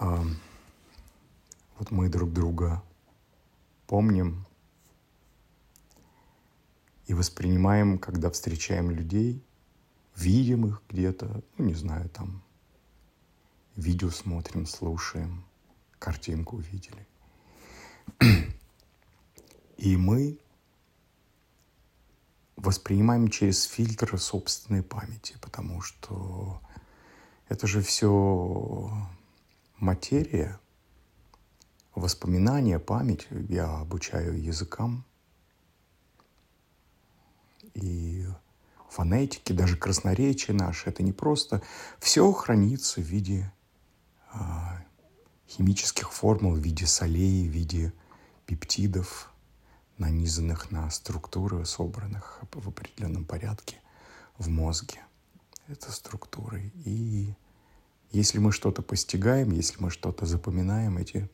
А, вот мы друг друга помним и воспринимаем, когда встречаем людей, видим их где-то, ну, не знаю, там, видео смотрим, слушаем, картинку увидели. И мы воспринимаем через фильтр собственной памяти, потому что это же все материя, воспоминания, память. Я обучаю языкам и фонетики, даже красноречие наше. Это не просто все хранится в виде а, химических формул, в виде солей, в виде пептидов, нанизанных на структуры, собранных в определенном порядке в мозге. Это структуры. И если мы что-то постигаем, если мы что-то запоминаем, эти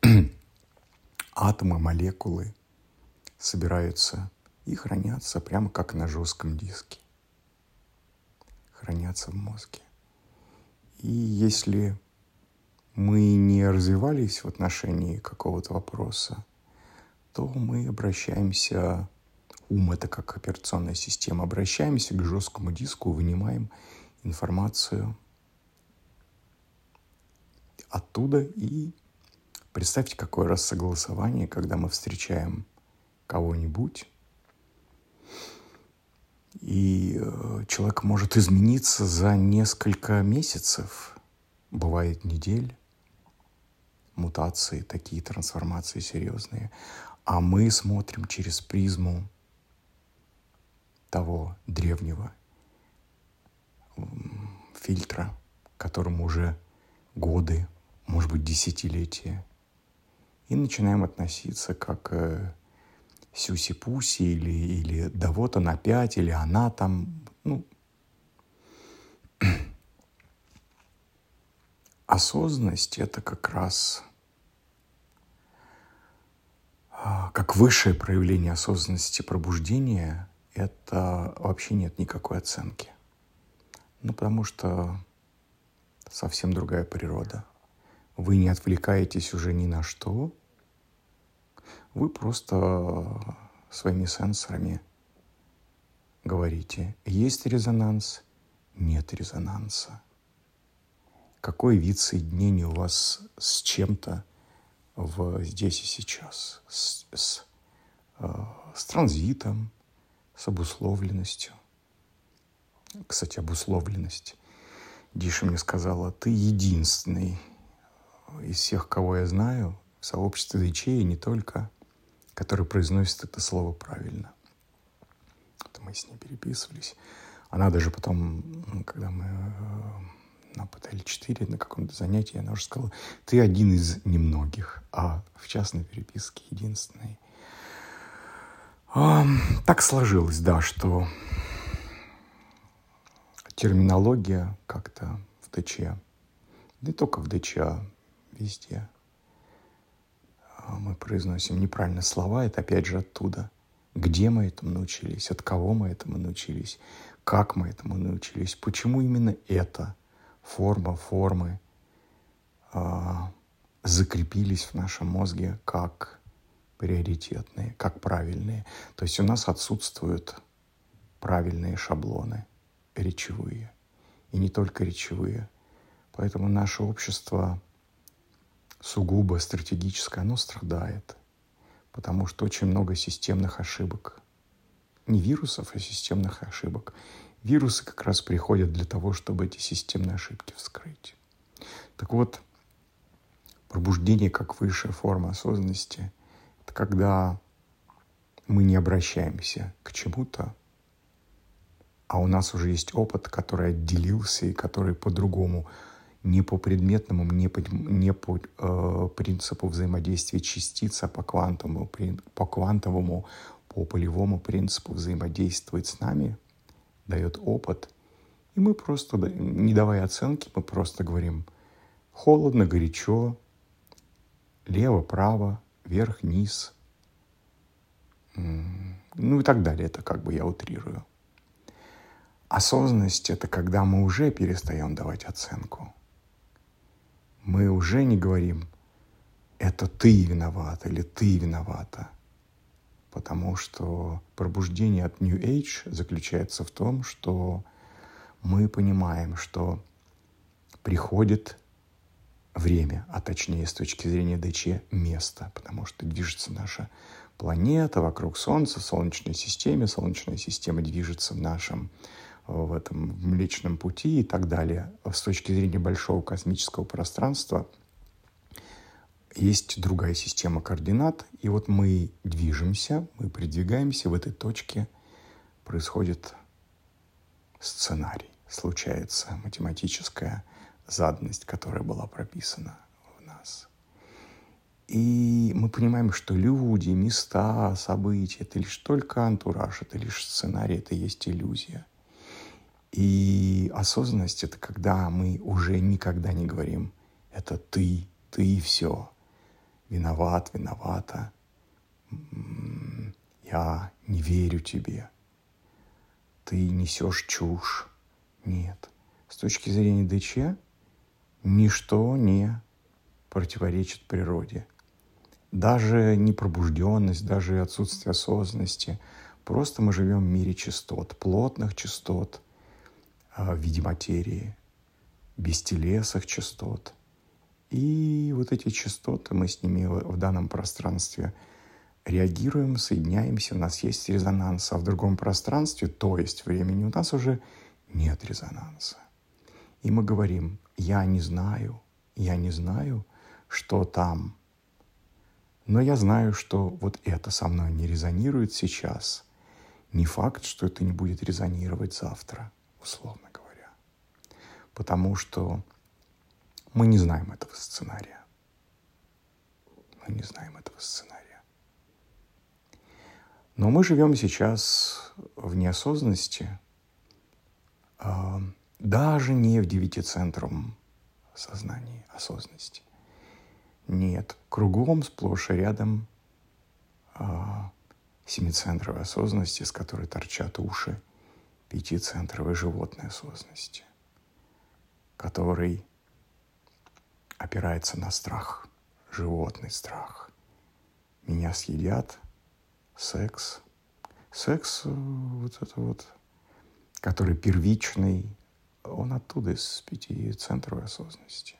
атомы, молекулы собираются и хранятся прямо как на жестком диске. Хранятся в мозге. И если мы не развивались в отношении какого-то вопроса, то мы обращаемся, ум это как операционная система, обращаемся к жесткому диску, вынимаем информацию оттуда и представьте, какое рассогласование, когда мы встречаем кого-нибудь, и э, человек может измениться за несколько месяцев, бывает недель, мутации, такие трансформации серьезные. А мы смотрим через призму того древнего фильтра, которому уже годы, может быть, десятилетия. И начинаем относиться как э, Сюси-Пуси или, или да вот она опять, или она там, ну, осознанность — это как раз а, как высшее проявление осознанности пробуждения, это вообще нет никакой оценки. Ну, потому что совсем другая природа. Вы не отвлекаетесь уже ни на что. Вы просто своими сенсорами говорите, есть резонанс, нет резонанса какой вид соединения у вас с чем-то в здесь и сейчас, с, с, э, с транзитом, с обусловленностью. Кстати, обусловленность. Диша мне сказала, ты единственный из всех, кого я знаю, в сообществе ячеи не только, который произносит это слово правильно. Это мы с ней переписывались. Она даже потом, когда мы э, на ПТЛ-4 на каком-то занятии, она уже сказала, ты один из немногих, а в частной переписке единственный. Так сложилось, да, что терминология как-то в ДЧ, не только в ДЧ, а везде а, мы произносим неправильно слова, это опять же оттуда. Где мы этому научились, от кого мы этому научились, как мы этому научились, почему именно это – форма, формы э, закрепились в нашем мозге как приоритетные, как правильные. То есть у нас отсутствуют правильные шаблоны речевые. И не только речевые. Поэтому наше общество сугубо стратегическое, оно страдает. Потому что очень много системных ошибок. Не вирусов, а системных ошибок. Вирусы как раз приходят для того, чтобы эти системные ошибки вскрыть. Так вот, пробуждение как высшая форма осознанности – это когда мы не обращаемся к чему-то, а у нас уже есть опыт, который отделился и который по-другому, не по предметному, не по, не по э, принципу взаимодействия частиц, а по квантовому, по квантовому, по полевому принципу взаимодействует с нами – дает опыт. И мы просто, не давая оценки, мы просто говорим холодно, горячо, лево, право, вверх, низ, ну и так далее. Это как бы я утрирую. Осознанность — это когда мы уже перестаем давать оценку. Мы уже не говорим «это ты виноват» или «ты виновата», потому что пробуждение от New Age заключается в том, что мы понимаем, что приходит время, а точнее с точки зрения ДЧ место, потому что движется наша планета вокруг Солнца, Солнечной системе, Солнечная система движется в нашем в этом Млечном пути и так далее. С точки зрения большого космического пространства есть другая система координат, и вот мы движемся, мы продвигаемся в этой точке, происходит сценарий, случается математическая заданность, которая была прописана в нас. И мы понимаем, что люди, места, события — это лишь только антураж, это лишь сценарий, это есть иллюзия. И осознанность — это когда мы уже никогда не говорим «это ты, ты и все», «виноват, виновата», «я не верю тебе», «ты несешь чушь». Нет. С точки зрения ДЧ ничто не противоречит природе. Даже непробужденность, даже отсутствие осознанности. Просто мы живем в мире частот, плотных частот в виде материи, бестелесых частот. И вот эти частоты, мы с ними в данном пространстве реагируем, соединяемся, у нас есть резонанс, а в другом пространстве, то есть времени, у нас уже нет резонанса. И мы говорим, я не знаю, я не знаю, что там. Но я знаю, что вот это со мной не резонирует сейчас. Не факт, что это не будет резонировать завтра, условно говоря. Потому что мы не знаем этого сценария. Мы не знаем этого сценария. Но мы живем сейчас в неосознанности, а, даже не в девятицентровом сознании, осознанности. Нет, кругом, сплошь и рядом а, семицентровой осознанности, с которой торчат уши пятицентровой животной осознанности, который опирается на страх, животный страх. Меня съедят, секс. Секс, э, вот это вот, который первичный, он оттуда, из пятицентровой осознанности.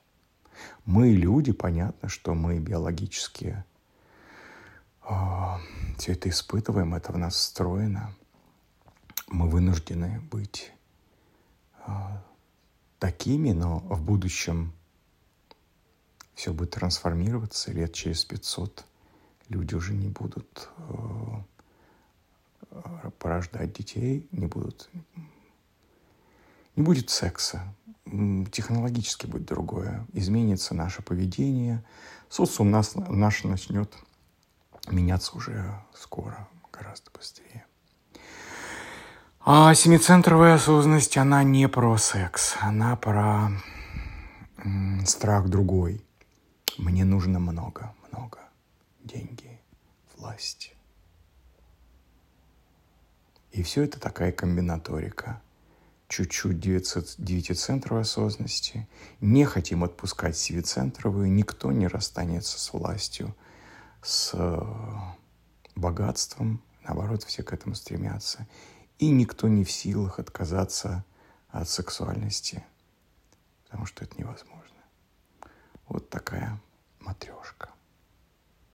Мы люди, понятно, что мы биологически э, все это испытываем, это в нас встроено. Мы вынуждены быть э, такими, но в будущем все будет трансформироваться. Лет через 500 люди уже не будут э, порождать детей, не будут не будет секса, технологически будет другое. Изменится наше поведение. Социум нас, наш начнет меняться уже скоро, гораздо быстрее. А семицентровая осознанность, она не про секс, она про страх другой. Мне нужно много, много. Деньги, власть. И все это такая комбинаторика – чуть-чуть девятицентровой осознанности, не хотим отпускать сивицентровую, никто не расстанется с властью, с э, богатством, наоборот, все к этому стремятся. И никто не в силах отказаться от сексуальности, потому что это невозможно. Вот такая матрешка.